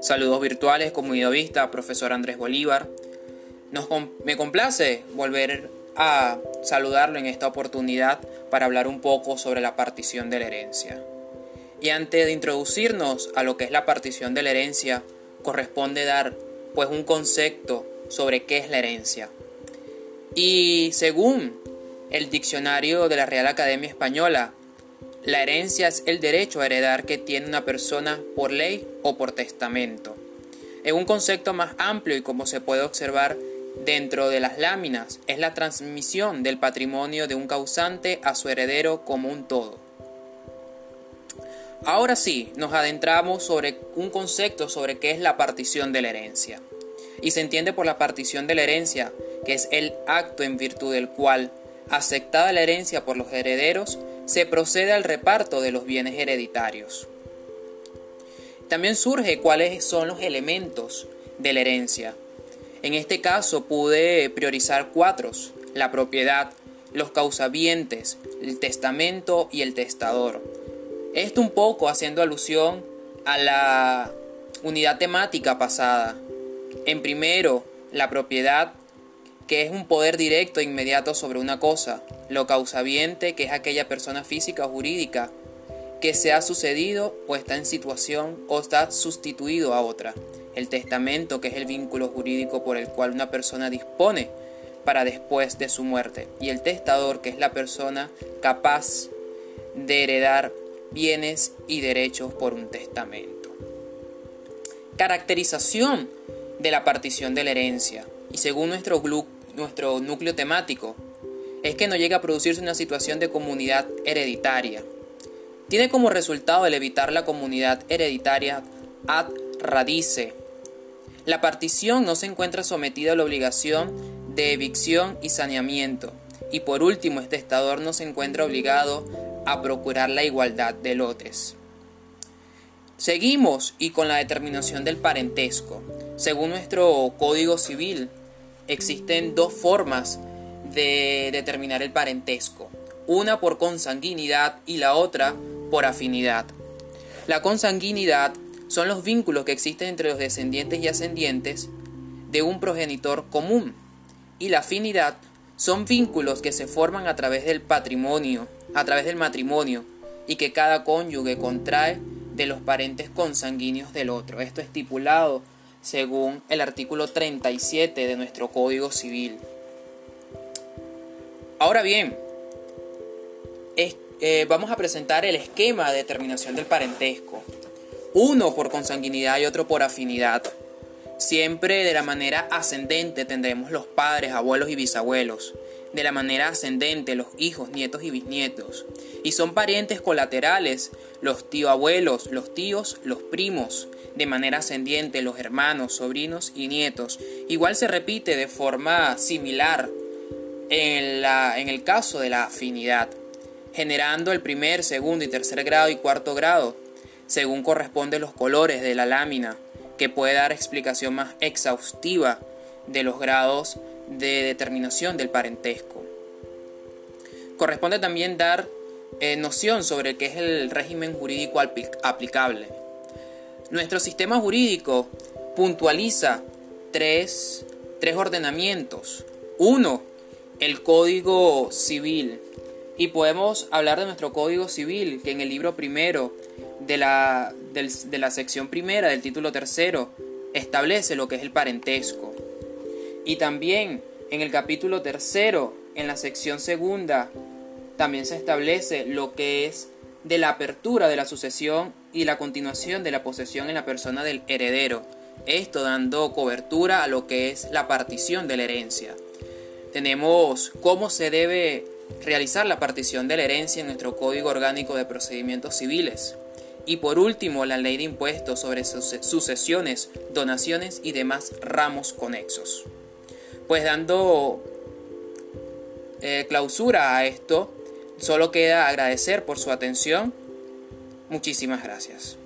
Saludos virtuales, comunidad vista, profesor Andrés Bolívar. me complace volver a saludarlo en esta oportunidad para hablar un poco sobre la partición de la herencia. Y antes de introducirnos a lo que es la partición de la herencia, corresponde dar pues un concepto sobre qué es la herencia. Y según el diccionario de la Real Academia Española, la herencia es el derecho a heredar que tiene una persona por ley o por testamento. En un concepto más amplio y como se puede observar dentro de las láminas, es la transmisión del patrimonio de un causante a su heredero como un todo. Ahora sí, nos adentramos sobre un concepto sobre qué es la partición de la herencia. Y se entiende por la partición de la herencia, que es el acto en virtud del cual, aceptada la herencia por los herederos, se procede al reparto de los bienes hereditarios. También surge cuáles son los elementos de la herencia. En este caso pude priorizar cuatro, la propiedad, los causavientes, el testamento y el testador. Esto un poco haciendo alusión a la unidad temática pasada. En primero, la propiedad que es un poder directo e inmediato sobre una cosa, lo causaviente, que es aquella persona física o jurídica que se ha sucedido o está en situación o está sustituido a otra, el testamento, que es el vínculo jurídico por el cual una persona dispone para después de su muerte, y el testador, que es la persona capaz de heredar bienes y derechos por un testamento. Caracterización de la partición de la herencia. Y según nuestro nuestro núcleo temático, es que no llega a producirse una situación de comunidad hereditaria. Tiene como resultado el evitar la comunidad hereditaria ad radice. La partición no se encuentra sometida a la obligación de evicción y saneamiento. Y por último, este estador no se encuentra obligado a procurar la igualdad de lotes. Seguimos y con la determinación del parentesco. Según nuestro Código Civil, existen dos formas de determinar el parentesco, una por consanguinidad y la otra por afinidad. La consanguinidad son los vínculos que existen entre los descendientes y ascendientes de un progenitor común y la afinidad son vínculos que se forman a través del patrimonio, a través del matrimonio y que cada cónyuge contrae de los parentes consanguíneos del otro. Esto estipulado según el artículo 37 de nuestro Código Civil. Ahora bien, eh, vamos a presentar el esquema de determinación del parentesco. Uno por consanguinidad y otro por afinidad. Siempre de la manera ascendente tendremos los padres, abuelos y bisabuelos. De la manera ascendente los hijos, nietos y bisnietos. Y son parientes colaterales los tío abuelos, los tíos, los primos de manera ascendiente los hermanos, sobrinos y nietos. Igual se repite de forma similar en, la, en el caso de la afinidad, generando el primer, segundo y tercer grado y cuarto grado, según corresponde los colores de la lámina, que puede dar explicación más exhaustiva de los grados de determinación del parentesco. Corresponde también dar eh, noción sobre qué es el régimen jurídico aplicable. Nuestro sistema jurídico puntualiza tres, ordenamientos. Uno, el Código Civil. Y podemos hablar de nuestro Código Civil, que en el libro primero de la, de la sección primera del título tercero establece lo que es el parentesco. Y también en el capítulo tercero, en la sección segunda, también se establece lo que es de la apertura de la sucesión y la continuación de la posesión en la persona del heredero, esto dando cobertura a lo que es la partición de la herencia. Tenemos cómo se debe realizar la partición de la herencia en nuestro Código Orgánico de Procedimientos Civiles. Y por último, la ley de impuestos sobre sucesiones, donaciones y demás ramos conexos. Pues dando eh, clausura a esto, Solo queda agradecer por su atención. Muchísimas gracias.